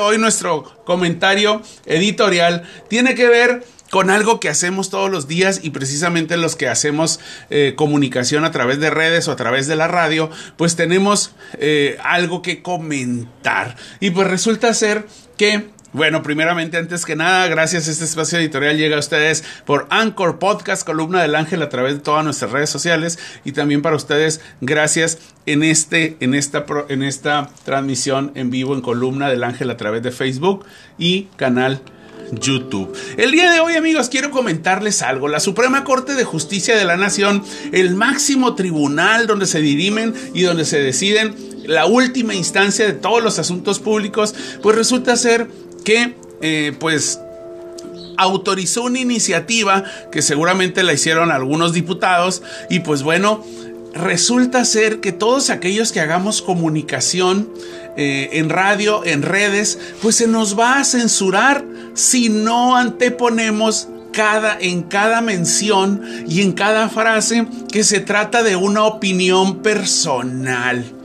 Hoy nuestro comentario editorial tiene que ver con algo que hacemos todos los días y precisamente los que hacemos eh, comunicación a través de redes o a través de la radio, pues tenemos eh, algo que comentar. Y pues resulta ser que bueno, primeramente, antes que nada, gracias. Este espacio editorial llega a ustedes por Anchor Podcast, columna del ángel a través de todas nuestras redes sociales y también para ustedes, gracias en este, en esta, en esta transmisión en vivo en columna del ángel a través de Facebook y canal YouTube. El día de hoy, amigos, quiero comentarles algo. La Suprema Corte de Justicia de la Nación, el máximo tribunal donde se dirimen y donde se deciden la última instancia de todos los asuntos públicos, pues resulta ser que eh, pues autorizó una iniciativa que seguramente la hicieron algunos diputados y pues bueno, resulta ser que todos aquellos que hagamos comunicación eh, en radio, en redes, pues se nos va a censurar si no anteponemos cada, en cada mención y en cada frase que se trata de una opinión personal.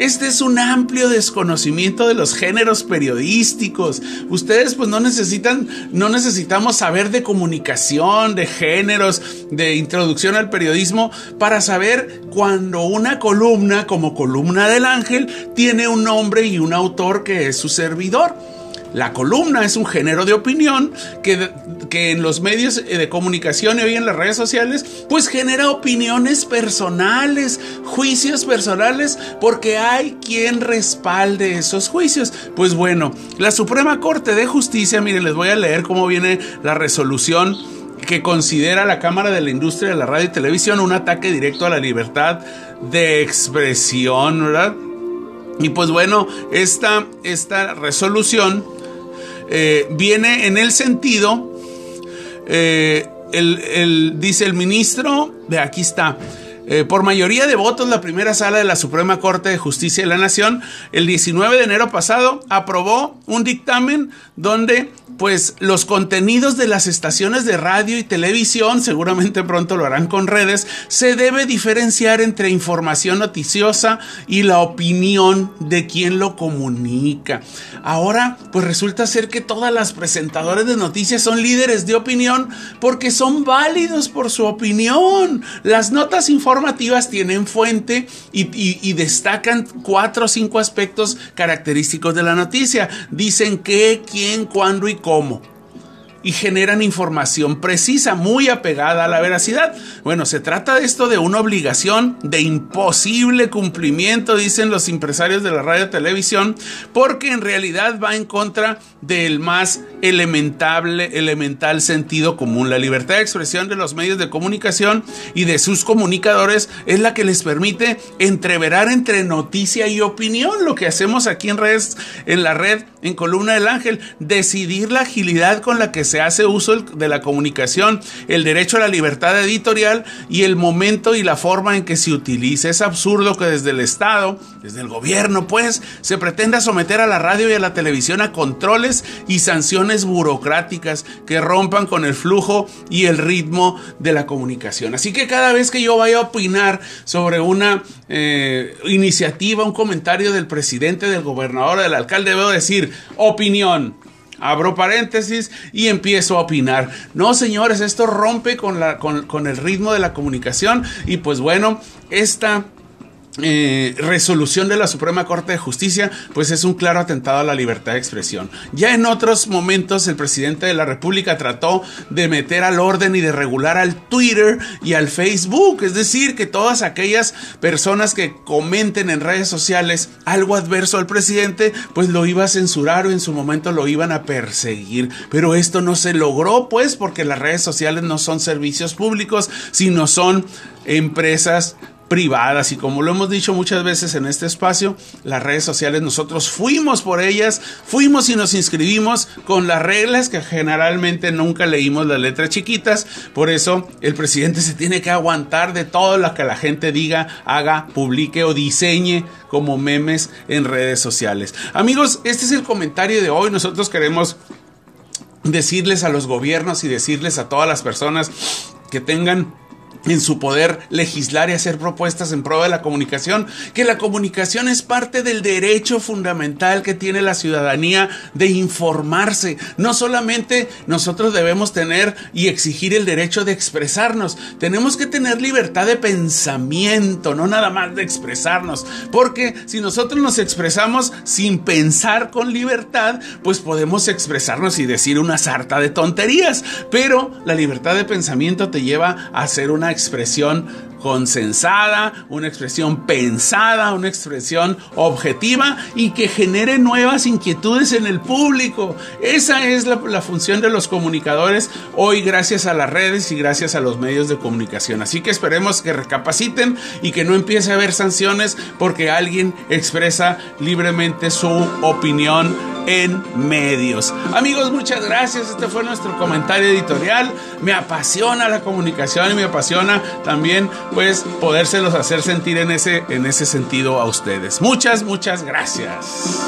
Este es un amplio desconocimiento de los géneros periodísticos. Ustedes pues no necesitan, no necesitamos saber de comunicación, de géneros, de introducción al periodismo para saber cuando una columna como columna del ángel tiene un nombre y un autor que es su servidor. La columna es un género de opinión que, que, en los medios de comunicación y hoy en las redes sociales, pues genera opiniones personales, juicios personales, porque hay quien respalde esos juicios. Pues bueno, la Suprema Corte de Justicia, miren, les voy a leer cómo viene la resolución que considera la Cámara de la Industria de la Radio y Televisión un ataque directo a la libertad de expresión, ¿verdad? Y pues bueno, esta, esta resolución eh, viene en el sentido, eh, el, dice el ministro, de aquí está, eh, por mayoría de votos, la primera sala de la Suprema Corte de Justicia de la Nación, el 19 de enero pasado, aprobó un dictamen donde pues los contenidos de las estaciones de radio y televisión, seguramente pronto lo harán con redes, se debe diferenciar entre información noticiosa y la opinión de quien lo comunica. Ahora, pues resulta ser que todas las presentadoras de noticias son líderes de opinión porque son válidos por su opinión. Las notas informativas tienen fuente y, y destacan cuatro o cinco aspectos característicos de la noticia. Dicen qué, quién, cuándo y cómo y generan información precisa, muy apegada a la veracidad. Bueno, se trata de esto de una obligación de imposible cumplimiento, dicen los empresarios de la radio y televisión, porque en realidad va en contra del más elementable, elemental sentido común. La libertad de expresión de los medios de comunicación y de sus comunicadores es la que les permite entreverar entre noticia y opinión, lo que hacemos aquí en en la red, en Columna del Ángel, decidir la agilidad con la que se hace uso de la comunicación, el derecho a la libertad editorial y el momento y la forma en que se utiliza. Es absurdo que desde el Estado, desde el gobierno, pues, se pretenda someter a la radio y a la televisión a controles y sanciones burocráticas que rompan con el flujo y el ritmo de la comunicación. Así que cada vez que yo vaya a opinar sobre una eh, iniciativa, un comentario del presidente, del gobernador, del alcalde, debo decir opinión abro paréntesis y empiezo a opinar. No, señores, esto rompe con, la, con, con el ritmo de la comunicación y pues bueno, esta eh, resolución de la Suprema Corte de Justicia, pues es un claro atentado a la libertad de expresión. Ya en otros momentos el presidente de la República trató de meter al orden y de regular al Twitter y al Facebook, es decir, que todas aquellas personas que comenten en redes sociales algo adverso al presidente, pues lo iba a censurar o en su momento lo iban a perseguir. Pero esto no se logró, pues, porque las redes sociales no son servicios públicos, sino son empresas privadas y como lo hemos dicho muchas veces en este espacio, las redes sociales nosotros fuimos por ellas, fuimos y nos inscribimos con las reglas que generalmente nunca leímos las letras chiquitas, por eso el presidente se tiene que aguantar de todo lo que la gente diga, haga, publique o diseñe como memes en redes sociales. Amigos, este es el comentario de hoy, nosotros queremos decirles a los gobiernos y decirles a todas las personas que tengan en su poder legislar y hacer propuestas en pro de la comunicación, que la comunicación es parte del derecho fundamental que tiene la ciudadanía de informarse. No solamente nosotros debemos tener y exigir el derecho de expresarnos, tenemos que tener libertad de pensamiento, no nada más de expresarnos, porque si nosotros nos expresamos sin pensar con libertad, pues podemos expresarnos y decir una sarta de tonterías, pero la libertad de pensamiento te lleva a hacer una expresión consensada, una expresión pensada, una expresión objetiva y que genere nuevas inquietudes en el público. Esa es la, la, función de los comunicadores hoy gracias a las redes y gracias a los medios de comunicación. Así que esperemos que recapaciten y que no empiece a haber sanciones porque alguien expresa libremente su opinión en medios. Amigos, muchas gracias. Este fue nuestro comentario editorial. Me apasiona la comunicación y me apasiona también pues podérselos hacer sentir en ese, en ese sentido a ustedes. Muchas, muchas gracias.